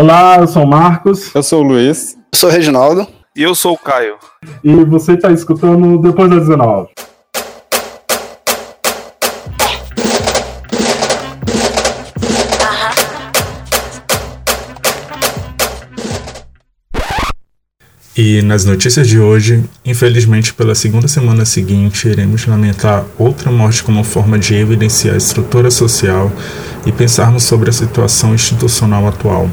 Olá, eu sou o Marcos. Eu sou o Luiz. Eu sou o Reginaldo. E eu sou o Caio. E você está escutando Depois das 19. E nas notícias de hoje, infelizmente pela segunda semana seguinte, iremos lamentar outra morte como forma de evidenciar a estrutura social e pensarmos sobre a situação institucional atual.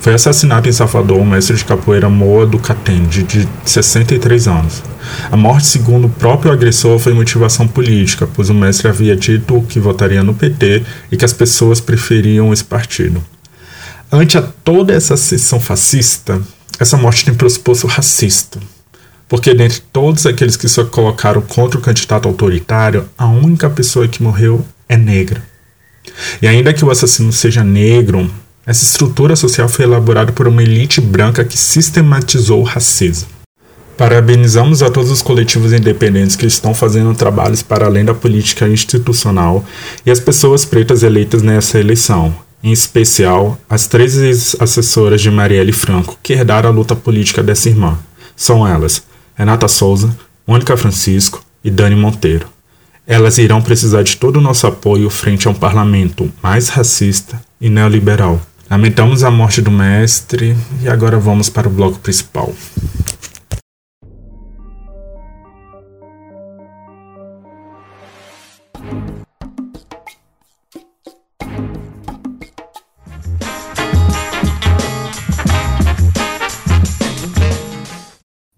Foi assassinado em Salvador o mestre de capoeira Moa do Catende, de 63 anos. A morte, segundo o próprio agressor, foi motivação política, pois o mestre havia dito que votaria no PT e que as pessoas preferiam esse partido. Ante a toda essa sessão fascista, essa morte tem pressuposto racista. Porque dentre todos aqueles que se colocaram contra o candidato autoritário, a única pessoa que morreu é negra. E ainda que o assassino seja negro, essa estrutura social foi elaborada por uma elite branca que sistematizou o racismo. Parabenizamos a todos os coletivos independentes que estão fazendo trabalhos para além da política institucional e as pessoas pretas eleitas nessa eleição, em especial as três assessoras de Marielle Franco, que herdaram a luta política dessa irmã. São elas Renata Souza, Mônica Francisco e Dani Monteiro. Elas irão precisar de todo o nosso apoio frente a um parlamento mais racista e neoliberal. Lamentamos a morte do mestre e agora vamos para o bloco principal.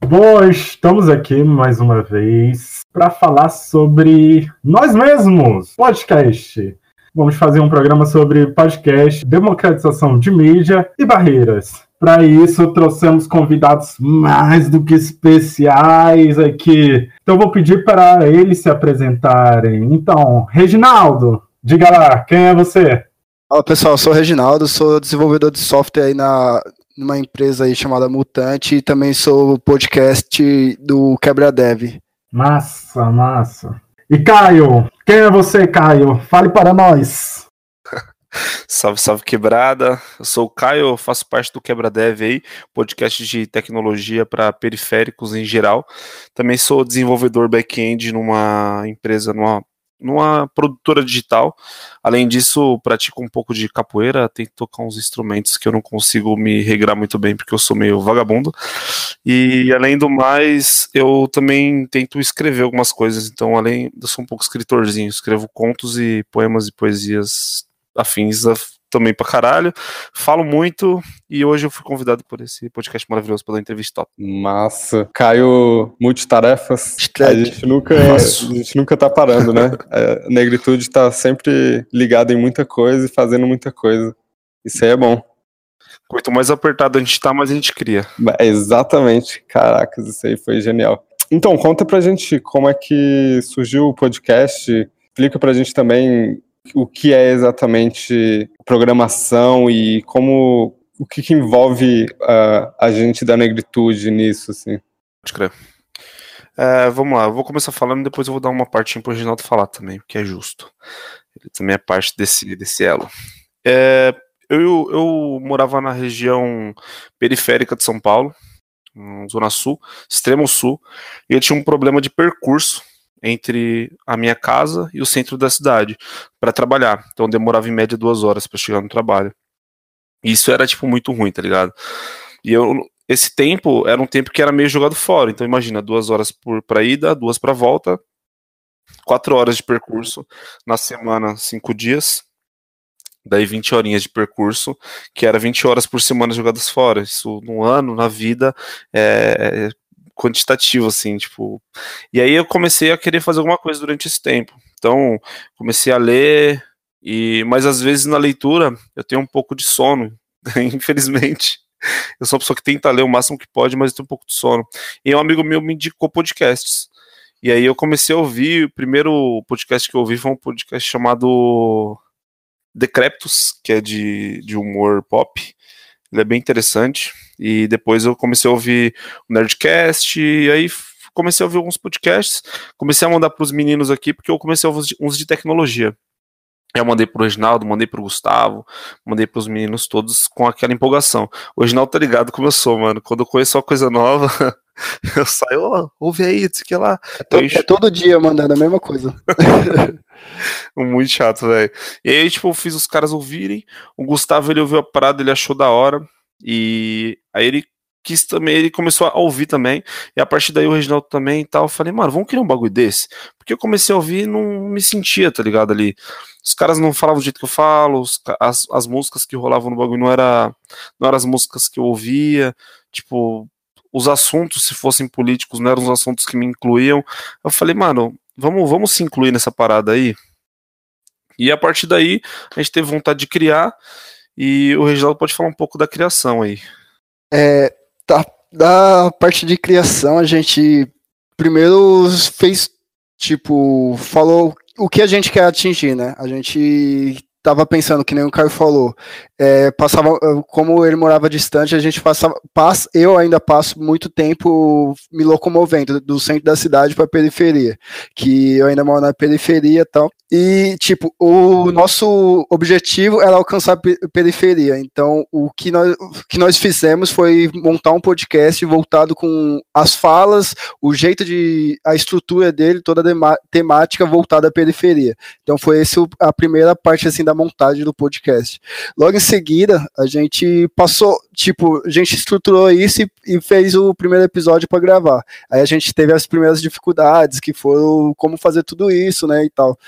Bom, estamos aqui mais uma vez para falar sobre nós mesmos, podcast. Vamos fazer um programa sobre podcast, democratização de mídia e barreiras. Para isso, trouxemos convidados mais do que especiais aqui. Então, vou pedir para eles se apresentarem. Então, Reginaldo, diga lá, quem é você? Olá, pessoal, eu sou o Reginaldo, sou desenvolvedor de software aí na, numa empresa aí chamada Mutante e também sou podcast do Quebra Dev. Massa, massa. E Caio, quem é você, Caio? Fale para nós. salve, salve quebrada. Eu sou o Caio, faço parte do Quebra Dev aí, podcast de tecnologia para periféricos em geral. Também sou desenvolvedor back-end numa empresa, numa numa produtora digital. Além disso, pratico um pouco de capoeira, tento tocar uns instrumentos que eu não consigo me regrar muito bem porque eu sou meio vagabundo. E além do mais, eu também tento escrever algumas coisas. Então, além, eu sou um pouco escritorzinho, escrevo contos e poemas e poesias afins também pra caralho. Falo muito e hoje eu fui convidado por esse podcast maravilhoso pela entrevista top. Massa. Caio, multitarefas. A gente nunca, a gente nunca tá parando, né? A negritude tá sempre ligada em muita coisa e fazendo muita coisa. Isso aí é bom. Quanto mais apertado a gente tá, mais a gente cria. Exatamente. Caracas, isso aí foi genial. Então, conta pra gente como é que surgiu o podcast. Explica pra gente também o que é exatamente programação e como o que, que envolve uh, a gente da negritude nisso, assim. Pode crer. É, vamos lá, eu vou começar falando depois eu vou dar uma partinha pro Reginaldo falar também, porque é justo. Ele também é parte desse, desse elo. É, eu, eu morava na região periférica de São Paulo, Zona Sul, extremo sul, e eu tinha um problema de percurso entre a minha casa e o centro da cidade para trabalhar. Então demorava em média duas horas para chegar no trabalho. Isso era tipo muito ruim, tá ligado? E eu esse tempo era um tempo que era meio jogado fora. Então imagina duas horas para ida, duas para volta, quatro horas de percurso na semana, cinco dias. Daí 20 horinhas de percurso, que era 20 horas por semana jogadas fora. Isso no ano, na vida, é, quantitativo, assim, tipo. E aí eu comecei a querer fazer alguma coisa durante esse tempo. Então, comecei a ler, e mas às vezes na leitura eu tenho um pouco de sono, infelizmente. Eu sou uma pessoa que tenta ler o máximo que pode, mas tenho um pouco de sono. E um amigo meu me indicou podcasts. E aí eu comecei a ouvir, o primeiro podcast que eu ouvi foi um podcast chamado Decreptus, que é de, de humor pop. Ele é bem interessante. E depois eu comecei a ouvir o Nerdcast, e aí comecei a ouvir alguns podcasts, comecei a mandar para os meninos aqui, porque eu comecei a ouvir uns de tecnologia. Eu mandei pro Reginaldo, mandei pro Gustavo, mandei pros meninos todos com aquela empolgação. O Reginaldo tá ligado como eu sou, mano. Quando eu conheço uma coisa nova, eu saio, ó, ouve aí, diz que lá. É, to é todo dia mandando a mesma coisa. Muito chato, velho. E aí, tipo, eu fiz os caras ouvirem. O Gustavo, ele ouviu a parada, ele achou da hora. E aí ele quis também, ele começou a ouvir também, e a partir daí o Reginaldo também e tal, eu falei, mano, vamos criar um bagulho desse? Porque eu comecei a ouvir e não me sentia, tá ligado, ali. Os caras não falavam do jeito que eu falo, os, as, as músicas que rolavam no bagulho não era não eram as músicas que eu ouvia, tipo, os assuntos, se fossem políticos, não eram os assuntos que me incluíam. Eu falei, mano, vamos, vamos se incluir nessa parada aí. E a partir daí, a gente teve vontade de criar, e o Reginaldo pode falar um pouco da criação aí. É, da, da parte de criação, a gente primeiro fez, tipo, falou o que a gente quer atingir, né? A gente tava pensando, que nem o Caio falou, é, passava, como ele morava distante, a gente passava, passa, eu ainda passo muito tempo me locomovendo do centro da cidade para a periferia, que eu ainda moro na periferia e tal. E, tipo, o nosso objetivo era alcançar a periferia. Então, o que nós, o que nós fizemos foi montar um podcast voltado com as falas, o jeito de. a estrutura dele, toda a temática voltada à periferia. Então, foi essa a primeira parte, assim, da montagem do podcast. Logo em seguida, a gente passou, tipo, a gente estruturou isso e, e fez o primeiro episódio para gravar. Aí a gente teve as primeiras dificuldades, que foram como fazer tudo isso, né, e tal.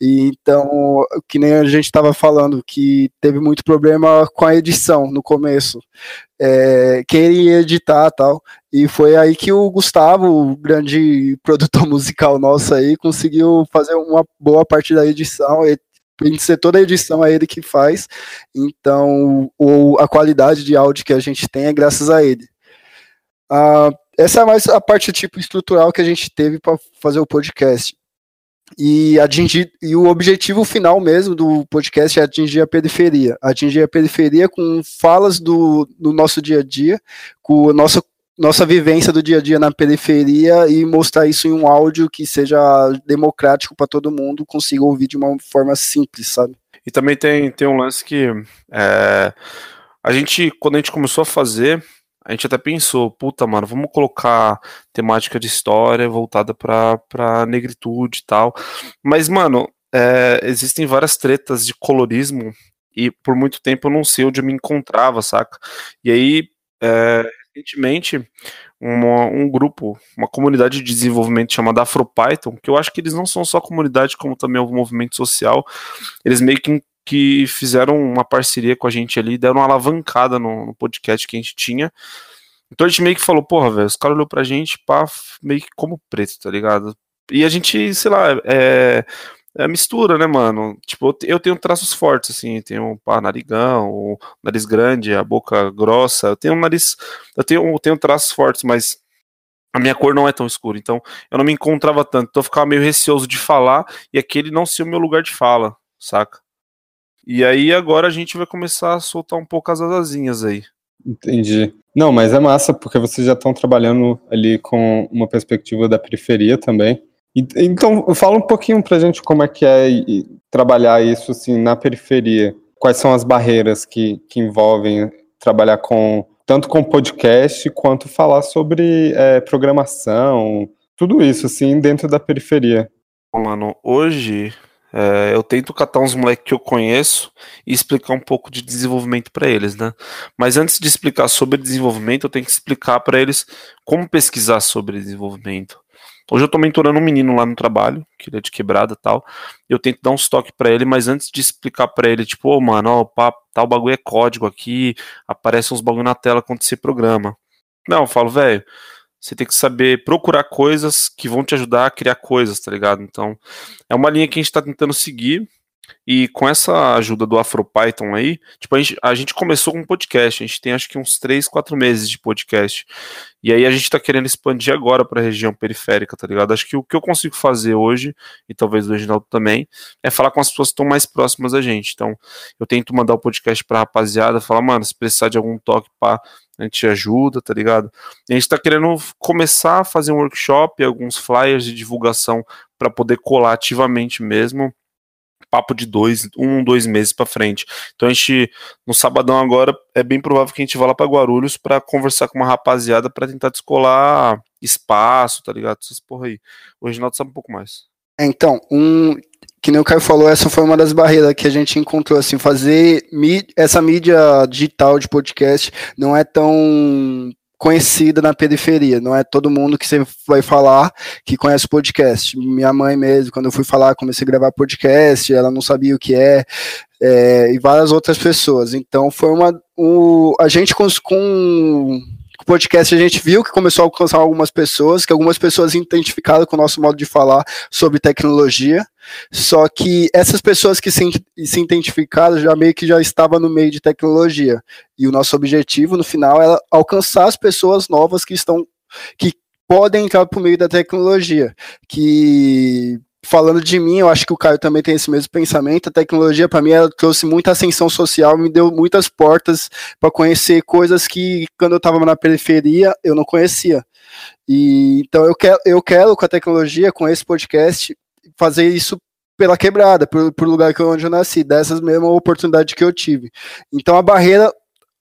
E, então, que nem a gente estava falando, que teve muito problema com a edição no começo. É, quem iria editar tal. E foi aí que o Gustavo, o grande produtor musical nosso aí, conseguiu fazer uma boa parte da edição. Ele, em ser toda a edição é ele que faz, então o, a qualidade de áudio que a gente tem é graças a ele. Ah, essa é mais a parte tipo estrutural que a gente teve para fazer o podcast. E atingir e o objetivo final mesmo do podcast é atingir a periferia, atingir a periferia com falas do, do nosso dia a dia, com a nossa nossa vivência do dia a dia na periferia e mostrar isso em um áudio que seja democrático para todo mundo, consiga ouvir de uma forma simples, sabe? E também tem, tem um lance que é, a gente, quando a gente começou a fazer, a gente até pensou, puta, mano, vamos colocar temática de história voltada pra, pra negritude e tal. Mas, mano, é, existem várias tretas de colorismo e por muito tempo eu não sei onde eu me encontrava, saca? E aí, é, recentemente, uma, um grupo, uma comunidade de desenvolvimento chamada AfroPython, que eu acho que eles não são só comunidade, como também é um movimento social, eles meio que que fizeram uma parceria com a gente ali, deram uma alavancada no, no podcast que a gente tinha. Então a gente meio que falou, porra, velho, os caras olhou pra gente, pá, meio que como preto, tá ligado? E a gente, sei lá, é, é mistura, né, mano? Tipo, eu tenho traços fortes, assim, tenho pá, narigão, o nariz grande, a boca grossa, eu tenho um nariz, eu tenho, eu tenho traços fortes, mas a minha cor não é tão escura, então eu não me encontrava tanto, então eu ficava meio receoso de falar e aquele não ser o meu lugar de fala, saca? E aí agora a gente vai começar a soltar um pouco as asazinhas aí. Entendi. Não, mas é massa, porque vocês já estão trabalhando ali com uma perspectiva da periferia também. Então, fala um pouquinho pra gente como é que é trabalhar isso assim na periferia. Quais são as barreiras que, que envolvem trabalhar com tanto com podcast quanto falar sobre é, programação, tudo isso assim dentro da periferia. Mano, hoje é, eu tento catar uns moleques que eu conheço e explicar um pouco de desenvolvimento para eles, né? Mas antes de explicar sobre desenvolvimento, eu tenho que explicar para eles como pesquisar sobre desenvolvimento. Hoje eu tô mentorando um menino lá no trabalho, que ele é de quebrada tal. Eu tento dar uns toques para ele, mas antes de explicar para ele, tipo, ô oh, mano, ó, pá, tal bagulho é código aqui, aparece uns bagulho na tela quando você programa. Não, eu falo, velho, você tem que saber procurar coisas que vão te ajudar a criar coisas, tá ligado? Então, é uma linha que a gente está tentando seguir. E com essa ajuda do AfroPython aí, tipo, a gente, a gente começou com um podcast, a gente tem acho que uns 3, 4 meses de podcast. E aí a gente tá querendo expandir agora para a região periférica, tá ligado? Acho que o que eu consigo fazer hoje, e talvez o Reginaldo também, é falar com as pessoas que estão mais próximas da gente. Então, eu tento mandar o podcast pra rapaziada, falar, mano, se precisar de algum toque, pá, a gente ajuda, tá ligado? E a gente tá querendo começar a fazer um workshop, alguns flyers de divulgação para poder colar ativamente mesmo papo de dois, um, dois meses para frente. Então a gente, no sabadão agora, é bem provável que a gente vá lá para Guarulhos para conversar com uma rapaziada para tentar descolar espaço, tá ligado? Essas porra aí. O Reginaldo sabe um pouco mais. Então, um, que nem o Caio falou, essa foi uma das barreiras que a gente encontrou, assim, fazer mídia, essa mídia digital de podcast não é tão conhecida na periferia, não é todo mundo que você vai falar que conhece podcast. Minha mãe mesmo, quando eu fui falar, comecei a gravar podcast, ela não sabia o que é, é e várias outras pessoas. Então foi uma. A gente com, com o podcast a gente viu que começou a alcançar algumas pessoas, que algumas pessoas identificaram com o nosso modo de falar sobre tecnologia, só que essas pessoas que se, se identificaram já meio que já estavam no meio de tecnologia. E o nosso objetivo, no final, é alcançar as pessoas novas que estão que podem entrar por meio da tecnologia, que falando de mim, eu acho que o Caio também tem esse mesmo pensamento. A tecnologia, para mim, ela trouxe muita ascensão social, me deu muitas portas para conhecer coisas que, quando eu estava na periferia, eu não conhecia. E então eu quero, eu quero com a tecnologia, com esse podcast, fazer isso pela quebrada, por, por lugar que onde eu nasci, dessas mesmas oportunidades que eu tive. Então a barreira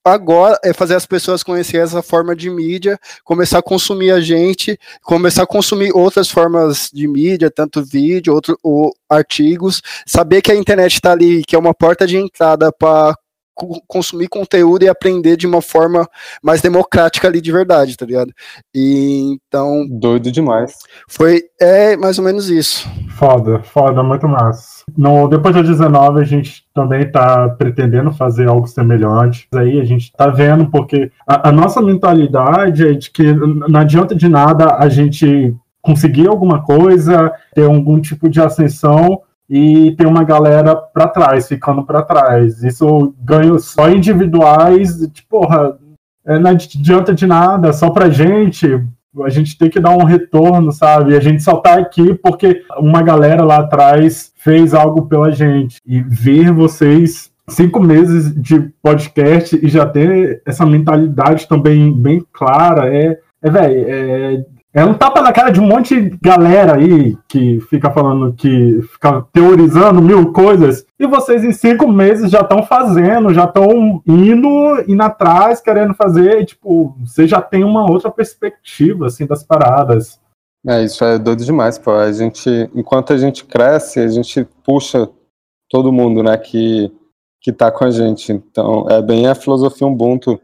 agora é fazer as pessoas conhecer essa forma de mídia, começar a consumir a gente, começar a consumir outras formas de mídia, tanto vídeo, outro, ou artigos, saber que a internet está ali, que é uma porta de entrada para consumir conteúdo e aprender de uma forma mais democrática ali de verdade, tá ligado? E então. Doido demais. Foi é mais ou menos isso. Foda, foda, muito massa. No, depois do 19, a gente também tá pretendendo fazer algo semelhante. Aí a gente tá vendo, porque a, a nossa mentalidade é de que não adianta de nada a gente conseguir alguma coisa, ter algum tipo de ascensão e tem uma galera para trás, ficando para trás. Isso ganho só individuais, tipo, porra, é, não adianta de nada, só pra gente, a gente tem que dar um retorno, sabe? A gente só tá aqui porque uma galera lá atrás fez algo pela gente. E ver vocês cinco meses de podcast e já ter essa mentalidade também bem clara é, é velho, é é um tapa na cara de um monte de galera aí que fica falando que fica teorizando mil coisas e vocês em cinco meses já estão fazendo, já estão indo, indo atrás, querendo fazer, e, tipo, você já tem uma outra perspectiva, assim, das paradas. É, isso é doido demais, pô. A gente, enquanto a gente cresce, a gente puxa todo mundo, né, que, que tá com a gente. Então, é bem a filosofia Ubuntu.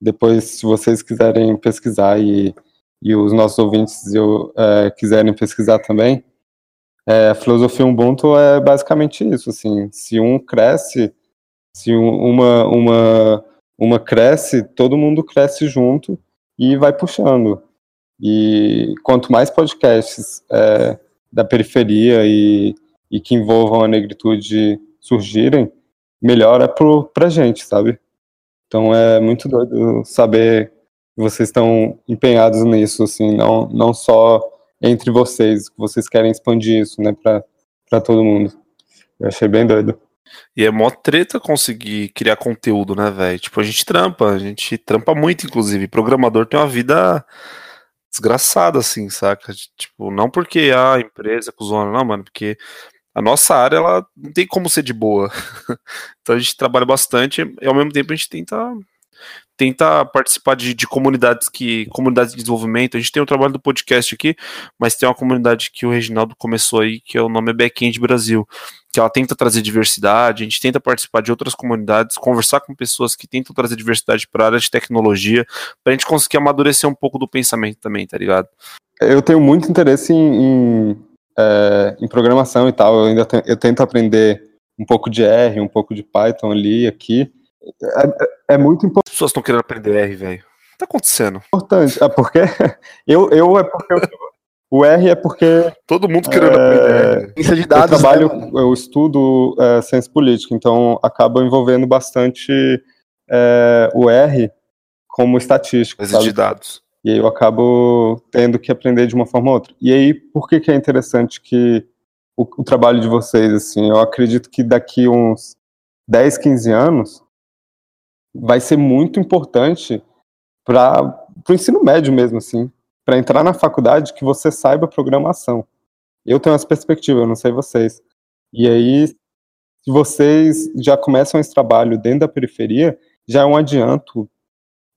Depois, se vocês quiserem pesquisar e e os nossos ouvintes eu, é, quiserem pesquisar também, é, a filosofia Ubuntu é basicamente isso, assim, se um cresce, se uma, uma, uma cresce, todo mundo cresce junto e vai puxando. E quanto mais podcasts é, da periferia e, e que envolvam a negritude surgirem, melhor é pro, pra gente, sabe? Então é muito doido saber vocês estão empenhados nisso, assim, não, não só entre vocês, que vocês querem expandir isso, né, para todo mundo. Eu achei bem doido. E é mó treta conseguir criar conteúdo, né, velho? Tipo, a gente trampa, a gente trampa muito, inclusive. Programador tem uma vida desgraçada, assim, saca? Tipo, não porque a empresa cuzona, não, mano, porque a nossa área, ela não tem como ser de boa. então a gente trabalha bastante e ao mesmo tempo a gente tenta tenta participar de, de, comunidades que comunidades de desenvolvimento. A gente tem o trabalho do podcast aqui, mas tem uma comunidade que o Reginaldo começou aí, que é o nome é Backend Brasil, que ela tenta trazer diversidade. A gente tenta participar de outras comunidades, conversar com pessoas que tentam trazer diversidade para a área de tecnologia, para a gente conseguir amadurecer um pouco do pensamento também, tá ligado? Eu tenho muito interesse em, em, é, em programação e tal. Eu ainda te, eu tento aprender um pouco de R, um pouco de Python ali, aqui. É, é, muito importante. As pessoas estão querendo aprender R, velho. O que tá acontecendo? Importante. É porque eu, eu é porque eu, o R é porque. Todo mundo querendo é, aprender R. de dados, eu trabalho, né, eu estudo é, ciência política, então acaba envolvendo bastante é, o R como estatística. Ciência de dados. E aí eu acabo tendo que aprender de uma forma ou outra. E aí, por que, que é interessante que o, o trabalho de vocês, assim, eu acredito que daqui uns 10, 15 anos, vai ser muito importante para o ensino médio mesmo, assim, para entrar na faculdade que você saiba programação. Eu tenho essa perspectiva, eu não sei vocês. E aí, se vocês já começam esse trabalho dentro da periferia, já é um adianto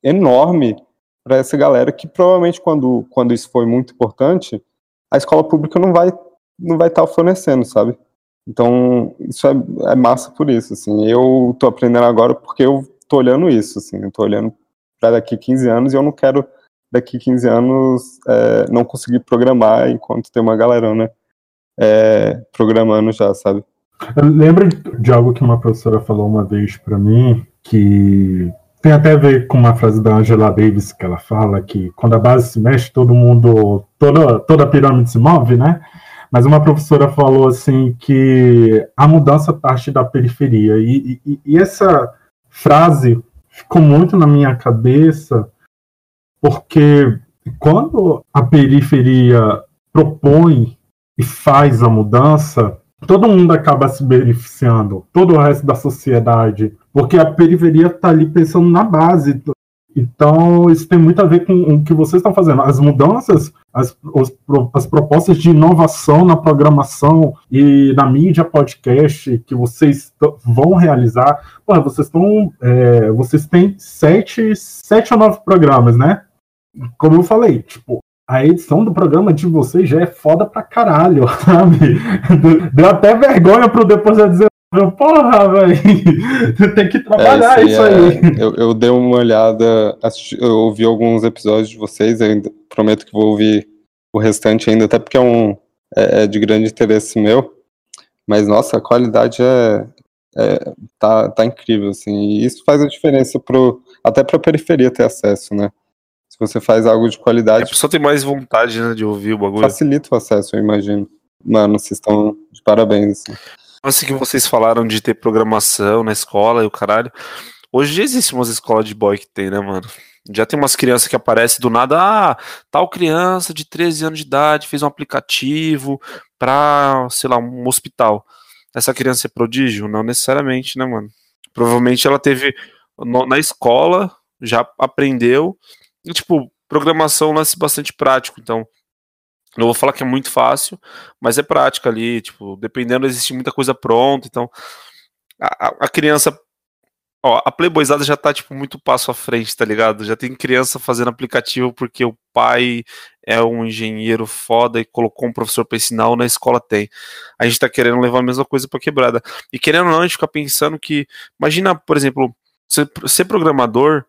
enorme para essa galera que provavelmente quando, quando isso foi muito importante, a escola pública não vai não vai estar tá fornecendo, sabe? Então, isso é, é, massa por isso, assim. Eu tô aprendendo agora porque eu tô olhando isso, assim. Eu tô olhando para daqui 15 anos e eu não quero daqui 15 anos é, não conseguir programar enquanto tem uma galera, né? É, programando já, sabe? Eu lembro de algo que uma professora falou uma vez para mim, que tem até a ver com uma frase da Angela Davis que ela fala que quando a base se mexe, todo mundo, toda, toda a pirâmide se move, né? Mas uma professora falou assim que a mudança parte da periferia. E, e, e essa frase ficou muito na minha cabeça, porque quando a periferia propõe e faz a mudança, todo mundo acaba se beneficiando, todo o resto da sociedade, porque a periferia está ali pensando na base. Então, isso tem muito a ver com o que vocês estão fazendo. As mudanças, as, as propostas de inovação na programação e na mídia podcast que vocês vão realizar. Pô, vocês estão. É, vocês têm sete, sete ou nove programas, né? Como eu falei, tipo, a edição do programa de vocês já é foda pra caralho, sabe? Deu até vergonha pro depois eu dizer, porra, velho, tem que trabalhar é, isso aí. Isso aí. É, eu, eu, dei uma olhada, assisti, eu ouvi alguns episódios de vocês, ainda prometo que vou ouvir o restante ainda, até porque é um é, é de grande interesse meu. Mas nossa, a qualidade é, é tá, tá incrível, assim, e isso faz a diferença pro, até pra periferia ter acesso, né? Se você faz algo de qualidade. A pessoa tem mais vontade né, de ouvir o bagulho. Facilita o acesso, eu imagino. Mano, vocês estão de parabéns. Assim. Assim que vocês falaram de ter programação na escola e o caralho. Hoje já existe umas escolas de boy que tem, né, mano? Já tem umas crianças que aparecem do nada, ah, tal criança de 13 anos de idade fez um aplicativo pra, sei lá, um hospital. Essa criança é prodígio? Não necessariamente, né, mano? Provavelmente ela teve no, na escola, já aprendeu, e, tipo, programação é lance bastante prático, então. Não vou falar que é muito fácil, mas é prática ali, tipo, dependendo, existe muita coisa pronta, então. A, a criança. Ó, a Playboyzada já tá, tipo, muito passo à frente, tá ligado? Já tem criança fazendo aplicativo porque o pai é um engenheiro foda e colocou um professor para ensinar, ou na escola tem. A gente tá querendo levar a mesma coisa pra quebrada. E querendo ou não, a gente fica pensando que. Imagina, por exemplo, ser, ser programador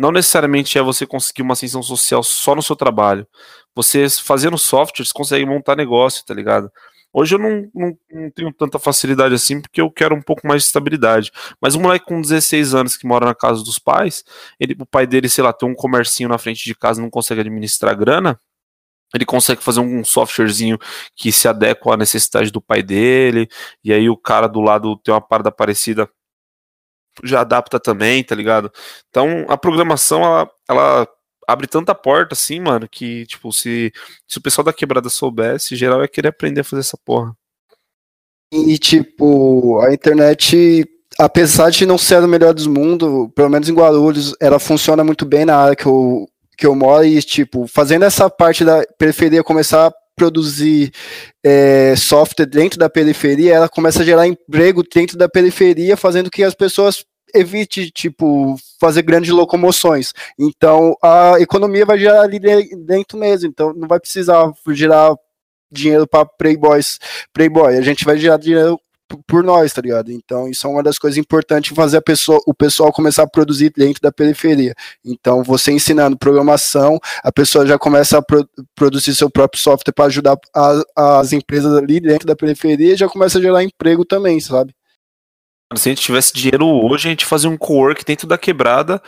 não necessariamente é você conseguir uma ascensão social só no seu trabalho. Você fazendo softwares consegue montar negócio, tá ligado? Hoje eu não, não, não, tenho tanta facilidade assim porque eu quero um pouco mais de estabilidade. Mas um moleque com 16 anos que mora na casa dos pais, ele, o pai dele, sei lá, tem um comércio na frente de casa não consegue administrar grana, ele consegue fazer um softwarezinho que se adequa à necessidade do pai dele, e aí o cara do lado tem uma parada parecida já adapta também, tá ligado? Então a programação ela, ela abre tanta porta assim, mano, que tipo, se, se o pessoal da quebrada soubesse, geral ia querer aprender a fazer essa porra. E tipo, a internet, apesar de não ser o melhor dos mundos, pelo menos em Guarulhos, ela funciona muito bem na área que eu, que eu moro e, tipo, fazendo essa parte da periferia começar a produzir é, software dentro da periferia, ela começa a gerar emprego dentro da periferia, fazendo que as pessoas evite, tipo, fazer grandes locomoções. Então, a economia vai gerar ali dentro mesmo. Então, não vai precisar gerar dinheiro para playboys, playboy. A gente vai gerar dinheiro por nós, tá ligado? Então, isso é uma das coisas importantes fazer a pessoa, o pessoal começar a produzir dentro da periferia. Então, você ensinando programação, a pessoa já começa a pro, produzir seu próprio software para ajudar a, as empresas ali dentro da periferia já começa a gerar emprego também, sabe? Se a gente tivesse dinheiro hoje, a gente fazia um co-work dentro da quebrada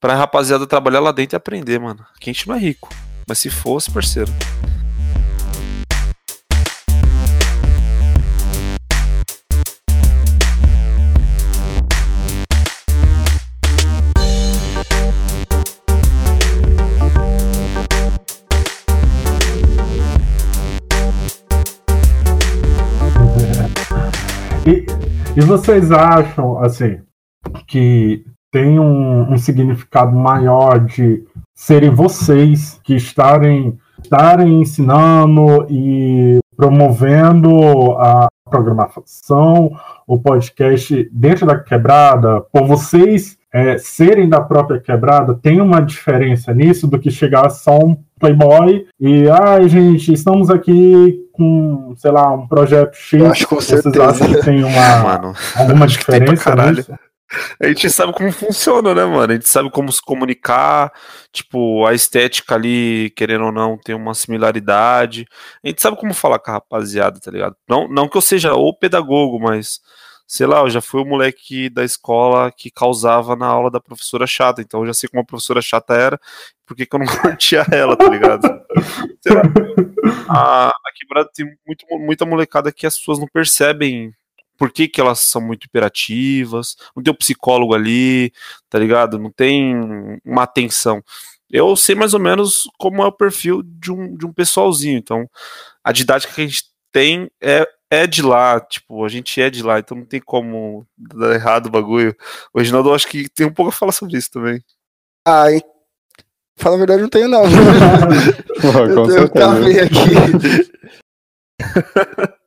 pra rapaziada trabalhar lá dentro e aprender, mano. Aqui a gente não é rico. Mas se fosse, parceiro. E vocês acham, assim, que tem um, um significado maior de serem vocês que estarem, estarem ensinando e promovendo a programação, o podcast dentro da quebrada, por vocês é, serem da própria quebrada, tem uma diferença nisso do que chegar só um playboy e, ai, gente, estamos aqui com, sei lá, um projeto X. Eu acho com vocês certeza. acham que tem uma, Mano, alguma acho que tem pra diferença nisso? A gente sabe como funciona, né, mano? A gente sabe como se comunicar, tipo, a estética ali, querendo ou não, tem uma similaridade. A gente sabe como falar com a rapaziada, tá ligado? Não, não que eu seja o pedagogo, mas, sei lá, eu já fui o moleque da escola que causava na aula da professora chata, então eu já sei como a professora chata era, por que que eu não curtia ela, tá ligado? Sei lá. A, a quebrada tem muito, muita molecada que as pessoas não percebem por que, que elas são muito imperativas, não tem um psicólogo ali, tá ligado? Não tem uma atenção. Eu sei mais ou menos como é o perfil de um, de um pessoalzinho, então a didática que a gente tem é, é de lá, tipo, a gente é de lá, então não tem como dar errado o bagulho. O Reginaldo, eu acho que tem um pouco a falar sobre isso também. Ah, e- fala a verdade, não tenho não. Pô, com eu, eu certeza. cavei aqui.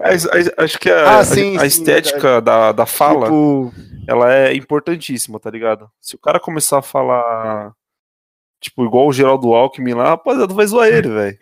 A- acho que a, Ah, a- sim, a sim, estética da, da fala, Tipo, ela é importantíssima, tá ligado? Se o cara começar a falar, tipo, igual o Geraldo Alckmin lá, rapaziada, vai zoar ele, velho.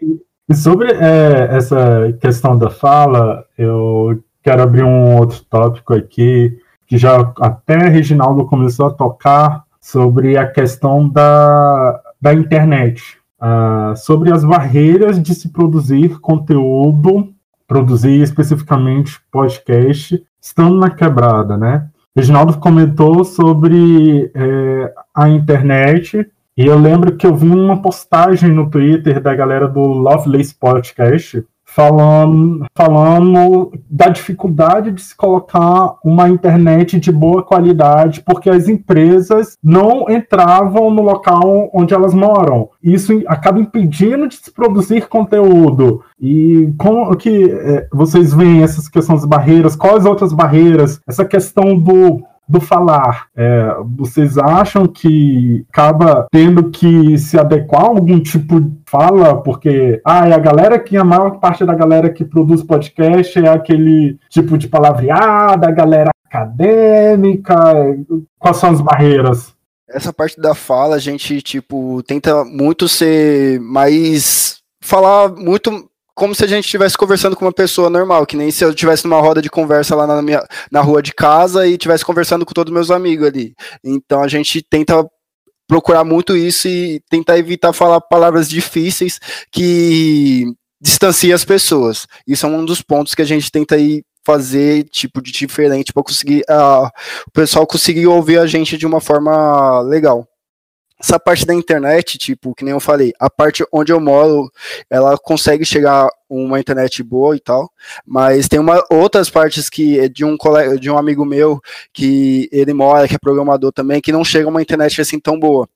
E sobre é, essa questão da fala, eu quero abrir um outro tópico aqui, que já até Reginaldo começou a tocar sobre a questão da, da internet, ah, sobre as barreiras de se produzir conteúdo, produzir especificamente podcast, estando na quebrada, né? Reginaldo comentou sobre é, a internet e eu lembro que eu vi uma postagem no Twitter da galera do Lovelace Podcast falando, falando da dificuldade de se colocar uma internet de boa qualidade, porque as empresas não entravam no local onde elas moram. Isso acaba impedindo de se produzir conteúdo. E como que é, vocês veem essas questões de barreiras? Quais outras barreiras? Essa questão do do falar, é, vocês acham que acaba tendo que se adequar a algum tipo de fala, porque ah, é a galera que a maior parte da galera que produz podcast é aquele tipo de palavreada, a galera acadêmica, quais são as barreiras? essa parte da fala, a gente, tipo, tenta muito ser mais. falar muito como se a gente estivesse conversando com uma pessoa normal, que nem se eu estivesse numa roda de conversa lá na, minha, na rua de casa e estivesse conversando com todos os meus amigos ali. Então a gente tenta procurar muito isso e tentar evitar falar palavras difíceis que distanciam as pessoas. Isso é um dos pontos que a gente tenta ir fazer tipo de diferente para conseguir uh, o pessoal conseguir ouvir a gente de uma forma legal essa parte da internet, tipo, que nem eu falei, a parte onde eu moro, ela consegue chegar uma internet boa e tal, mas tem uma, outras partes que é de um colega, de um amigo meu que ele mora, que é programador também, que não chega uma internet assim tão boa.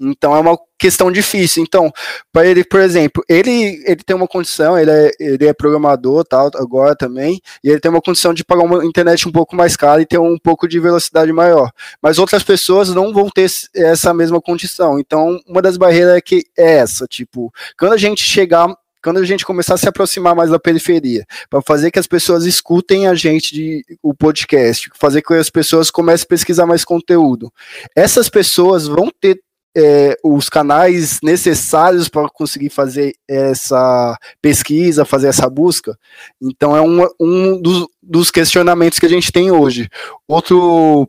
Então é uma questão difícil. Então, para ele, por exemplo, ele, ele tem uma condição, ele é, ele é programador tal, agora também, e ele tem uma condição de pagar uma internet um pouco mais cara e ter um pouco de velocidade maior. Mas outras pessoas não vão ter essa mesma condição. Então, uma das barreiras é que é essa, tipo, quando a gente chegar quando a gente começar a se aproximar mais da periferia, para fazer que as pessoas escutem a gente de, o podcast, fazer que as pessoas comecem a pesquisar mais conteúdo. Essas pessoas vão ter é, os canais necessários para conseguir fazer essa pesquisa, fazer essa busca. Então é um, um dos, dos, questionamentos que a gente tem hoje. Outro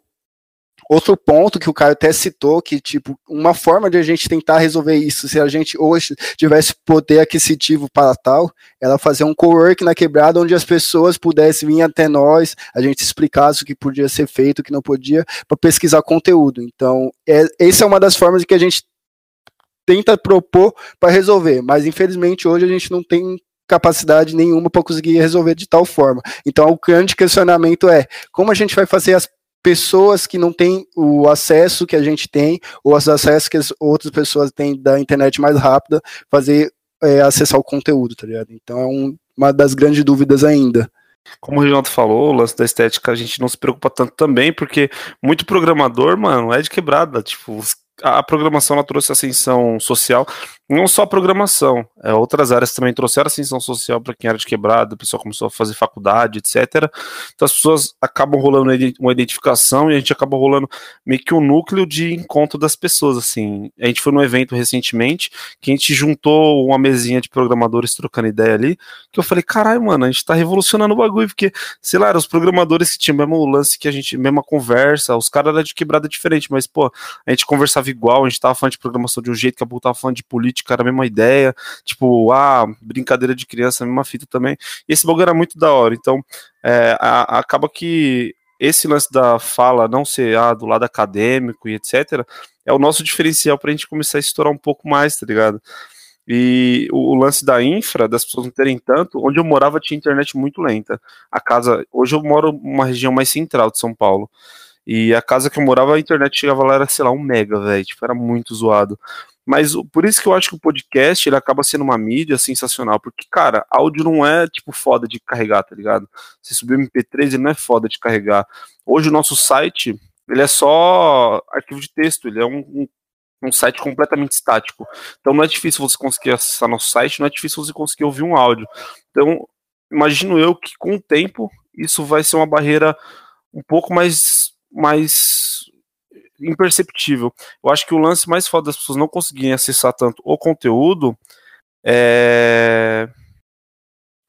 outro ponto que o Caio até citou, que tipo, uma forma de a gente tentar resolver isso, se a gente hoje tivesse poder aquisitivo para tal, era fazer um co-work na quebrada onde as pessoas pudessem vir até nós, a gente explicasse o que podia ser feito, o que não podia, para pesquisar conteúdo. Então, é, essa é uma das formas que a gente tenta propor para resolver, mas infelizmente hoje a gente não tem capacidade nenhuma para conseguir resolver de tal forma. Então, o grande questionamento é como a gente vai fazer as pessoas que não têm o acesso que a gente tem, ou os acessos que as outras pessoas têm da internet mais rápida, fazer é, acessar o conteúdo, tá ligado? Então é um, uma das grandes dúvidas ainda. Como o Reginaldo falou, o lance da estética a gente não se preocupa tanto também, porque muito programador, mano, é de quebrada. Tipo, os a programação trouxe ascensão social, não só a programação, é, outras áreas também trouxeram ascensão social para quem era de quebrada, o pessoal começou a fazer faculdade, etc. Então as pessoas acabam rolando uma identificação e a gente acaba rolando meio que um núcleo de encontro das pessoas, assim. A gente foi num evento recentemente que a gente juntou uma mesinha de programadores trocando ideia ali, que eu falei, caralho, mano, a gente tá revolucionando o bagulho, porque, sei lá, os programadores que tinham o mesmo lance que a gente, mesma conversa, os caras eram de quebrada diferente, mas, pô, a gente conversava igual, a gente tava falando de programação de um jeito, que a tava falando de política, era a mesma ideia, tipo, ah, brincadeira de criança, a mesma fita também. E esse bagulho era muito da hora. Então, é, a, acaba que esse lance da fala não ser ah, do lado acadêmico e etc., é o nosso diferencial para a gente começar a estourar um pouco mais, tá ligado? E o, o, lance da infra, das pessoas não terem tanto, onde eu morava tinha internet muito lenta. A casa, hoje eu moro numa região mais central de São Paulo. E a casa que eu morava, a internet chegava lá, era, sei lá, um mega, velho. Tipo, era muito zoado. Mas por isso que eu acho que o podcast ele acaba sendo uma mídia sensacional. Porque, cara, áudio não é, tipo, foda de carregar, tá ligado? Se subir o MP3, ele não é foda de carregar. Hoje o nosso site, ele é só arquivo de texto, ele é um, um um site completamente estático. Então não é difícil você conseguir acessar nosso site, não é difícil você conseguir ouvir um áudio. Então, imagino eu que com o tempo isso vai ser uma barreira um pouco mais mais imperceptível. Eu acho que o lance mais foda das pessoas não conseguirem acessar tanto o conteúdo é.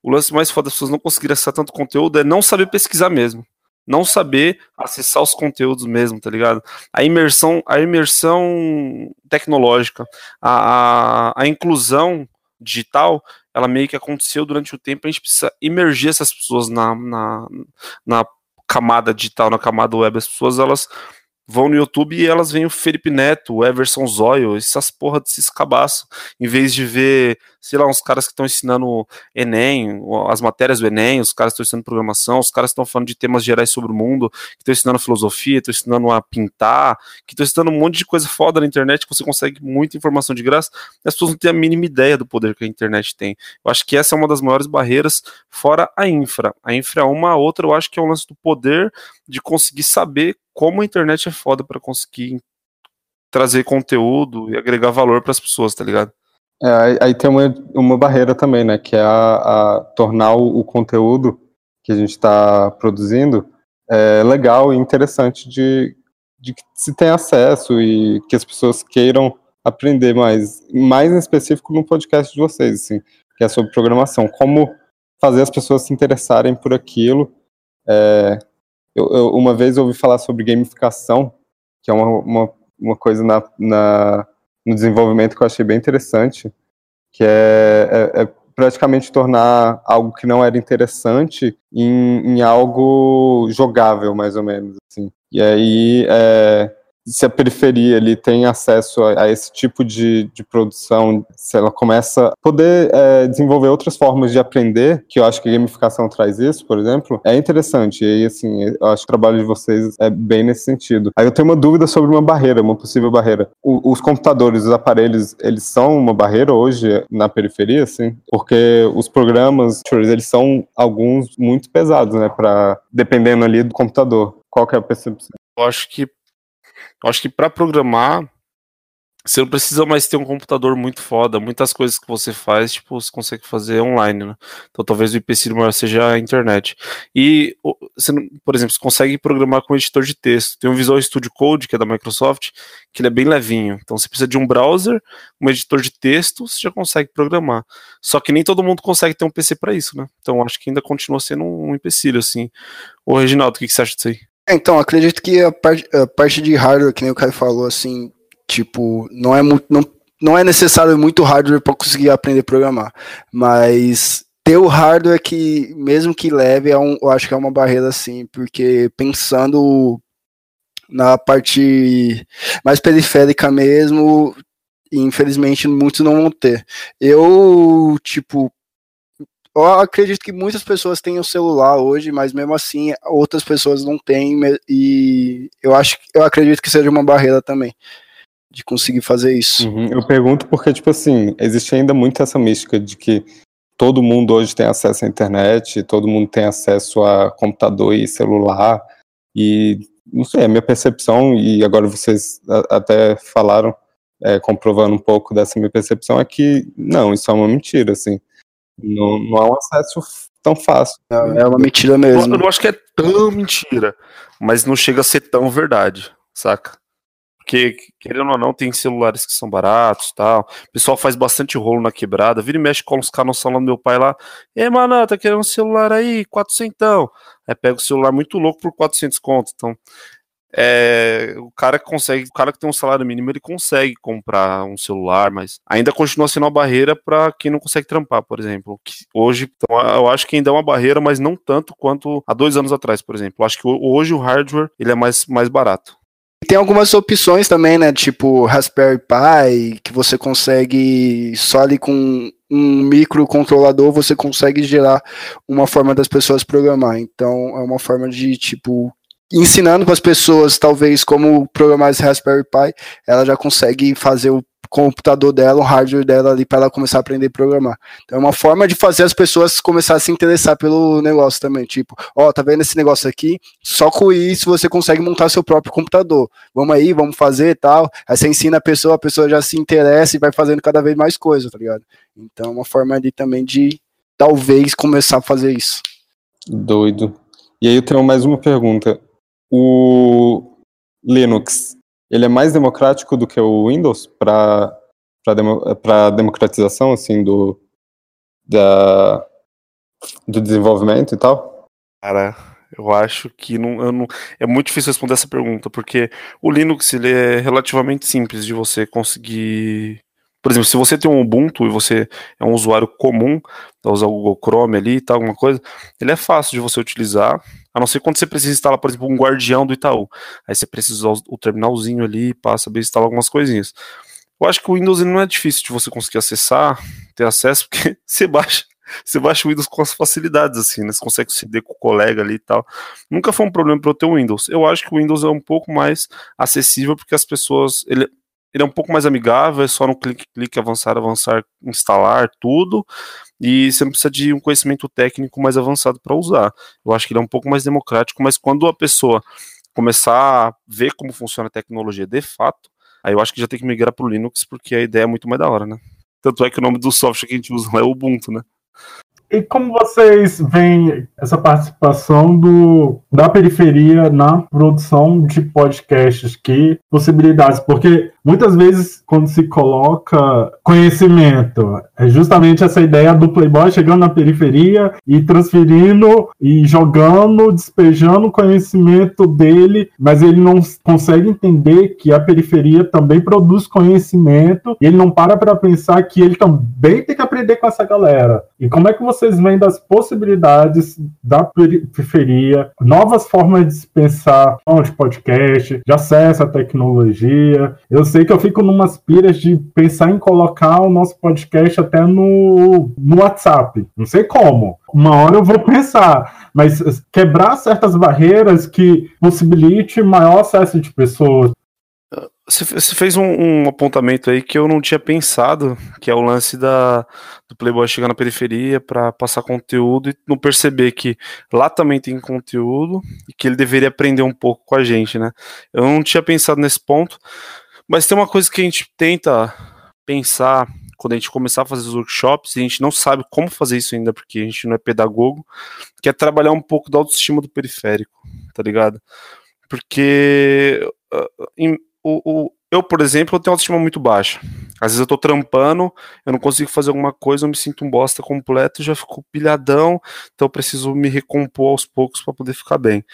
O lance mais foda das pessoas não conseguirem acessar tanto conteúdo é não saber pesquisar mesmo. Não saber acessar os conteúdos mesmo, tá ligado? A imersão, a imersão tecnológica, a, a, a inclusão digital, ela meio que aconteceu durante o tempo, a gente precisa imergir essas pessoas na, na, na camada digital, na camada web, as pessoas elas vão no YouTube e elas veem o Felipe Neto, o Everson Zóio, essas porra desses cabaços, em vez de ver, sei lá, uns caras que estão ensinando Enem, as matérias do Enem, os caras estão ensinando programação, os caras estão falando de temas gerais sobre o mundo, que estão ensinando filosofia, estão ensinando a pintar, que estão ensinando um monte de coisa foda na internet, que você consegue muita informação de graça, as pessoas não têm a mínima ideia do poder que a internet tem. Eu acho que essa é uma das maiores barreiras, fora a infra. A infra é uma, a outra eu acho que é o lance do poder de conseguir saber como a internet é foda para conseguir trazer conteúdo e agregar valor para as pessoas, tá ligado? É, aí tem uma, uma barreira também, né, que é a, a tornar o, o, conteúdo que a gente está produzindo é, legal e interessante de, de que se tenha acesso e que as pessoas queiram aprender mais, mais em específico no podcast de vocês, assim, que é sobre programação, como fazer as pessoas se interessarem por aquilo, é, eu, eu, uma vez ouvi falar sobre gamificação, que é uma, uma, uma coisa na, na, no desenvolvimento que eu achei bem interessante, que é, é, é praticamente tornar algo que não era interessante em, em, algo jogável, mais ou menos. Assim. E aí, é, se a periferia ali tem acesso a, a esse tipo de, de, produção, se ela começa a poder é, desenvolver outras formas de aprender, que eu acho que a gamificação traz isso, por exemplo, é interessante. E aí, assim, eu acho que o trabalho de vocês é bem nesse sentido. Aí eu tenho uma dúvida sobre uma barreira, uma possível barreira. O, os computadores, os aparelhos, eles são uma barreira hoje na periferia, assim? Porque os programas, eles são alguns muito pesados, né, para dependendo ali do computador. Qual que é a percepção? Eu acho que acho que para programar, você não precisa mais ter um computador muito foda. Muitas coisas que você faz, tipo, você consegue fazer online, né? Então talvez o empecilho maior seja a internet. E, você, por exemplo, você consegue programar com um editor de texto. Tem um Visual Studio Code, que é da Microsoft, que ele é bem levinho. Então você precisa de um browser, um editor de texto, você já consegue programar. Só que nem todo mundo consegue ter um PC para isso, né? Então acho que ainda continua sendo um empecilho, assim. Ô, Reginaldo, o que, que você acha disso aí? Então, acredito que a, a parte de hardware, que nem o Caio falou, assim, tipo, não é muito. Não, não é necessário muito hardware para conseguir aprender a programar. Mas ter o hardware que, mesmo que leve, é um, eu acho que é uma barreira, assim, porque pensando na parte mais periférica mesmo, infelizmente muitos não vão ter. Eu, tipo, eu acredito que muitas pessoas têm o celular hoje, mas mesmo assim outras pessoas não têm e eu acho, eu acredito que seja uma barreira também de conseguir fazer isso. Uhum. Eu pergunto porque tipo assim existe ainda muito essa mística de que todo mundo hoje tem acesso à internet, todo mundo tem acesso a computador e celular e não sei, a minha percepção, e agora vocês até falaram, é, comprovando um pouco dessa minha percepção, é que não, isso é uma mentira, assim. Não, não é um acesso tão fácil. É, é uma mentira mesmo. Eu não acho que é tão mentira, mas não chega a ser tão verdade, saca? Porque, querendo ou não, tem celulares que são baratos tal. O pessoal faz bastante rolo na quebrada. Vira e mexe com os caras no salão do meu pai lá. E mano, tá querendo um celular aí? 400. Aí pega o celular muito louco por 400 conto. Então, é, o cara que consegue, o cara que tem um salário mínimo, ele consegue comprar um celular, mas ainda continua sendo uma barreira para quem não consegue trampar, por exemplo. Hoje, então, eu acho que ainda é uma barreira, mas não tanto quanto há dois anos atrás, por exemplo. Eu acho que hoje o hardware ele é mais, mais barato. Tem algumas opções também, né? Tipo Raspberry Pi, que você consegue só ali com um microcontrolador você consegue gerar uma forma das pessoas programar. Então é uma forma de tipo ensinando para as pessoas talvez como programar esse Raspberry Pi, ela já consegue fazer o computador dela, o hardware dela ali para ela começar a aprender a programar. Então é uma forma de fazer as pessoas começar a se interessar pelo negócio também, tipo, ó, oh, tá vendo esse negócio aqui? Só com isso você consegue montar seu próprio computador. Vamos aí, vamos fazer tal. Aí você ensina a pessoa, a pessoa já se interessa e vai fazendo cada vez mais coisa, tá ligado? Então é uma forma ali também de talvez começar a fazer isso. Doido. E aí eu tenho mais uma pergunta. O Linux ele é mais democrático do que o Windows para para democratização assim do da do desenvolvimento e tal? Cara, eu acho que não, não, é muito difícil responder essa pergunta porque o Linux ele é relativamente simples de você conseguir por exemplo, se você tem um Ubuntu e você é um usuário comum, tá o Google Chrome ali e tal, alguma coisa, ele é fácil de você utilizar, a não ser quando você precisa instalar, por exemplo, um guardião do Itaú. Aí você precisa usar o terminalzinho ali, passa bem instalar algumas coisinhas. Eu acho que o Windows não é difícil de você conseguir acessar, ter acesso, porque você baixa você baixa o Windows com as facilidades, assim, né? Você consegue ceder com o colega ali e tal. Nunca foi um problema para eu ter o Windows. Eu acho que o Windows é um pouco mais acessível porque as pessoas. Ele, ele é um pouco mais amigável, é só no clique, clique, avançar, avançar, instalar tudo, e você não precisa de um conhecimento técnico mais avançado para usar. Eu acho que ele é um pouco mais democrático, mas quando a pessoa começar a ver como funciona a tecnologia de fato, aí eu acho que já tem que migrar para o Linux, porque a ideia é muito mais da hora, né? Tanto é que o nome do software que a gente usa é Ubuntu, né? E como vocês veem essa participação do, da periferia na produção de podcasts? Que possibilidades? Porque muitas vezes, quando se coloca conhecimento, é justamente essa ideia do Playboy chegando na periferia e transferindo e jogando, despejando o conhecimento dele, mas ele não consegue entender que a periferia também produz conhecimento e ele não para para pensar que ele também tem que aprender com essa galera. E como é que você vocês veem das possibilidades da periferia, novas formas de se pensar de podcast, de acesso à tecnologia. Eu sei que eu fico numas piras de pensar em colocar o nosso podcast até no, no WhatsApp. Não sei como. Uma hora eu vou pensar, mas quebrar certas barreiras que possibilite maior acesso de pessoas, você fez um, um, apontamento aí que eu não tinha pensado, que é o lance da, do Playboy chegar na periferia para passar conteúdo e não perceber que lá também tem conteúdo e que ele deveria aprender um pouco com a gente, né? Eu não tinha pensado nesse ponto, mas tem uma coisa que a gente tenta pensar quando a gente começar a fazer os workshops, e a gente não sabe como fazer isso ainda, porque a gente não é pedagogo, que é trabalhar um pouco da autoestima do periférico, tá ligado? Porque uh, o, o, eu, por exemplo, eu tenho autoestima muito baixa. Às vezes eu tô trampando, eu não consigo fazer alguma coisa, eu me sinto um bosta completo, já fico pilhadão, então eu preciso me recompor aos poucos para poder ficar bem.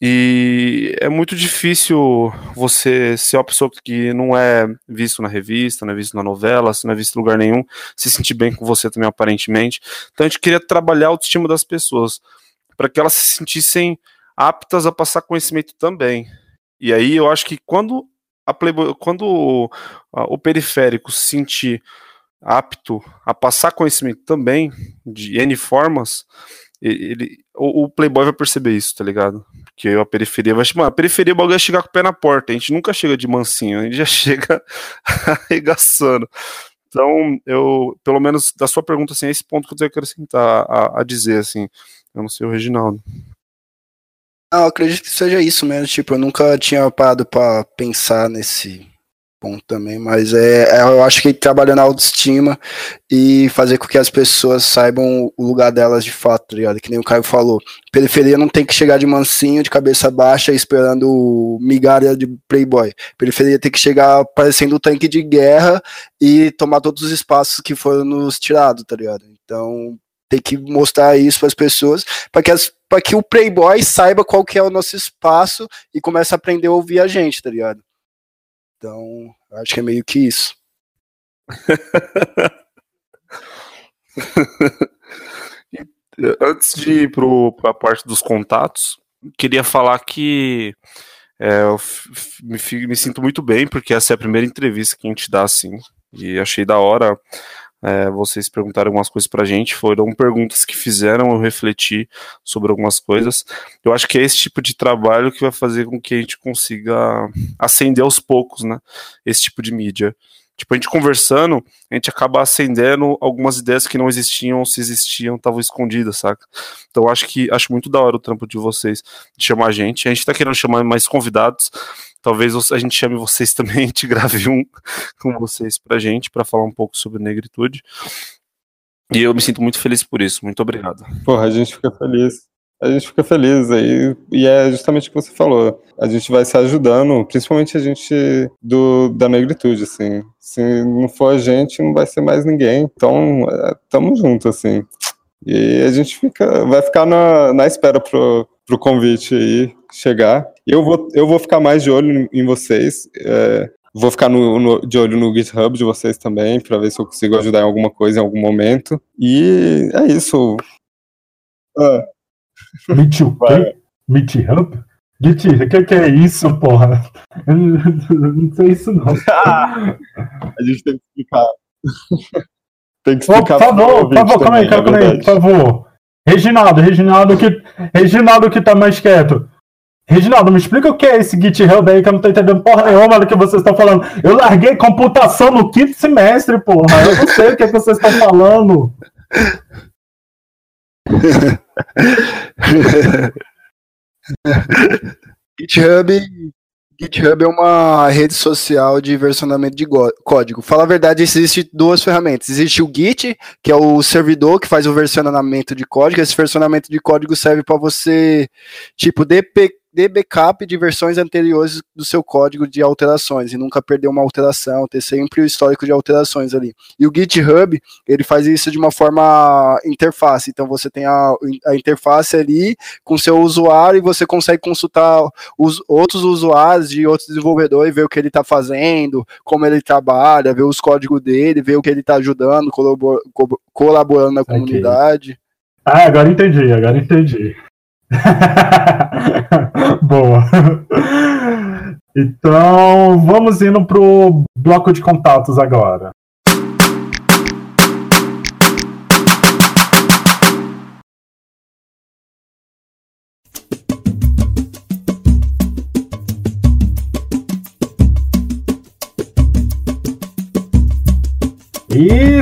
E é muito difícil você ser uma pessoa que não é visto na revista, não é visto na novela, não é visto em lugar nenhum, se sentir bem com você também, aparentemente. Então a gente queria trabalhar a autoestima das pessoas, para que elas se sentissem aptas a passar conhecimento também. E aí eu acho que quando a Playboy, quando o, periférico se sentir apto a passar conhecimento também de N formas, ele, o, o, Playboy vai perceber isso, tá ligado? Porque a periferia vai chamar. A periferia o bagulho vai chegar com o pé na porta. A gente nunca chega de mansinho, a gente já chega arregaçando. Então, eu, pelo menos da sua pergunta, assim, é esse ponto que eu tenho que acrescentar a, a dizer, assim. Eu não sei o Reginaldo. Não, eu acredito que seja isso mesmo. Tipo, eu nunca tinha parado pra pensar nesse ponto também, mas é, é, eu acho que trabalhar na autoestima e fazer com que as pessoas saibam o lugar delas de fato, tá ligado? Que nem o Caio falou. Periferia não tem que chegar de mansinho, de cabeça baixa, esperando migalha de playboy. Periferia tem que chegar parecendo um tanque de guerra e tomar todos os espaços que foram nos tirados, tá ligado? Então, tem que mostrar isso para as pessoas, para que, as, que o Playboy saiba qual que é o nosso espaço e comece a aprender a ouvir a gente, tá ligado? Então, acho que é meio que isso. Antes de ir para a parte dos contatos, queria falar que é, eu me, me, sinto muito bem, porque essa é a primeira entrevista que a gente dá assim. E achei da hora é, vocês perguntaram algumas coisas pra gente, foram perguntas que fizeram eu refletir sobre algumas coisas. Eu acho que é esse tipo de trabalho que vai fazer com que a gente consiga acender aos poucos, né? Esse tipo de mídia. Tipo, a gente conversando, a gente acaba acendendo algumas ideias que não existiam, se existiam, estavam escondidas, saca? Então acho que acho muito da hora o trampo de vocês de chamar a gente. A gente tá querendo chamar mais convidados. Talvez a gente chame vocês também, a gente grave um com vocês pra gente, para falar um pouco sobre negritude. E eu me sinto muito feliz por isso. Muito obrigado. Porra, a gente fica feliz. A gente fica feliz aí. E é justamente o que você falou. A gente vai se ajudando, principalmente a gente do, da negritude, assim. Se não for a gente, não vai ser mais ninguém. Então, é, tamo junto, assim. E a gente fica, vai ficar na, na espera pro, pro convite aí chegar. Eu vou, eu vou ficar mais de olho em vocês. É, vou ficar no, no, de olho no GitHub de vocês também, para ver se eu consigo ajudar em alguma coisa em algum momento. E é isso. Ah. Meet you, Meet Hub? Git, o que, que, é isso, porra? Eu não sei isso, não. a gente tem que explicar. tem que explicar. Oh, por favor, por favor, calma aí, calma aí, por favor. Reginaldo, Reginaldo que, Reginaldo que tá mais quieto. Reginaldo, me explica o que é esse GitHub aí que eu não tô entendendo porra nenhuma do que vocês estão falando. Eu larguei computação no quinto semestre, porra. Eu não sei o que, é que vocês estão falando. GitHub GitHub é uma rede social de versionamento de código. Fala a verdade, existem duas ferramentas. Existe o Git, que é o servidor que faz o versionamento de código. Esse versionamento de código serve para você, tipo, DP, de backup de versões anteriores do seu código de alterações e nunca perder uma alteração, ter sempre o histórico de alterações ali. E o GitHub, ele faz isso de uma forma interface, então você tem a, a interface ali com seu usuário e você consegue consultar os outros usuários de outros desenvolvedores, ver o que ele está fazendo, como ele trabalha, ver os códigos dele, ver o que ele está ajudando, colabor, colaborando na comunidade. Okay. Ah, agora entendi, agora entendi. Boa. Então, vamos indo pro bloco de contatos agora.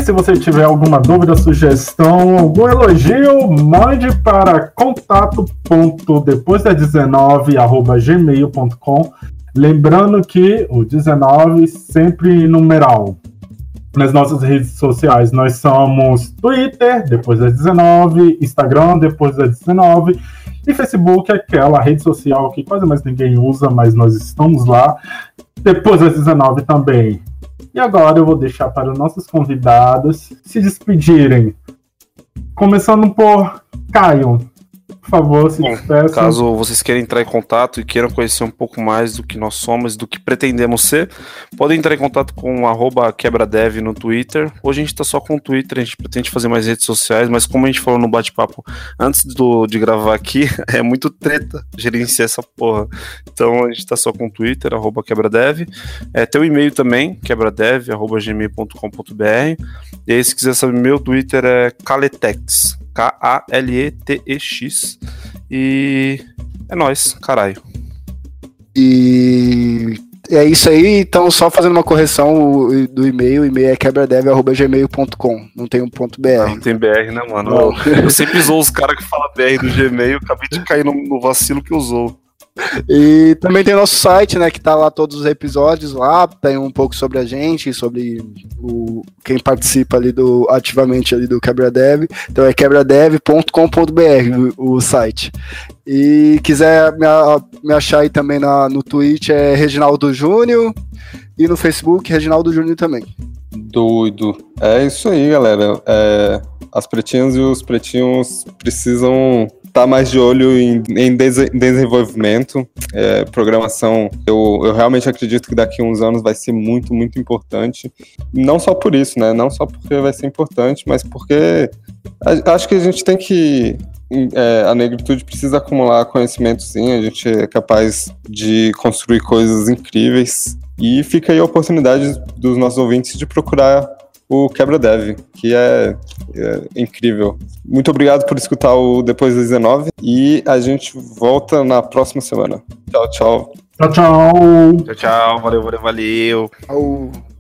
Se você tiver alguma dúvida, sugestão, algum elogio, mande para contato.depois da 19 gmail.com. Lembrando que o 19 sempre numeral. Nas nossas redes sociais, nós somos Twitter, depois das 19, Instagram, depois das 19, e Facebook, aquela rede social que quase mais ninguém usa, mas nós estamos lá. Depois das 19 também e agora eu vou deixar para os nossos convidados se despedirem. Começando por Caio por favor, se Bom, Caso vocês queiram entrar em contato e queiram conhecer um pouco mais do que nós somos, do que pretendemos ser, podem entrar em contato com quebradev no Twitter. Hoje a gente está só com o Twitter, a gente pretende fazer mais redes sociais, mas como a gente falou no bate-papo antes do, de gravar aqui, é muito treta gerenciar essa porra. Então a gente está só com o Twitter, arroba quebradev. É, tem o e-mail também, quebradev, gmail.com.br. E aí, se quiser saber, meu Twitter é Caletex. K-A-L-E-T-E-X. E é nóis, caralho. E é isso aí, então só fazendo uma correção do e-mail, o e-mail é quebradev.gmail.com, não tem um ponto BR. Não, não tem BR, né, mano? Eu, eu, sempre usou os caras que falam BR do Gmail, acabei de cair no, no vacilo que usou. E também tem nosso site, né, que tá lá todos os episódios lá, tem um pouco sobre a gente, sobre o, quem participa ali do ativamente ali do QuebraDev. Então é quebradev.com.br o, o, site. E quiser me, me achar aí também na, no Twitch é Reginaldo Júnior e no Facebook Reginaldo Júnior também. Doido. É isso aí, galera. É, as pretinhas e os pretinhos precisam tá mais de olho em, em desenvolvimento, é, programação. Eu, eu realmente acredito que daqui a uns anos vai ser muito, muito importante. Não só por isso, né? Não só porque vai ser importante, mas porque a, acho que a gente tem que é, a negritude precisa acumular conhecimento sim, a gente é capaz de construir coisas incríveis. E fica aí a oportunidade dos nossos ouvintes de procurar o Quebra Dev, que é, é, incrível. Muito obrigado por escutar o Depois das 19 e a gente volta na próxima semana. Tchau, tchau. Tchau, tchau. Tchau, tchau. Valeu, valeu, valeu. Tchau.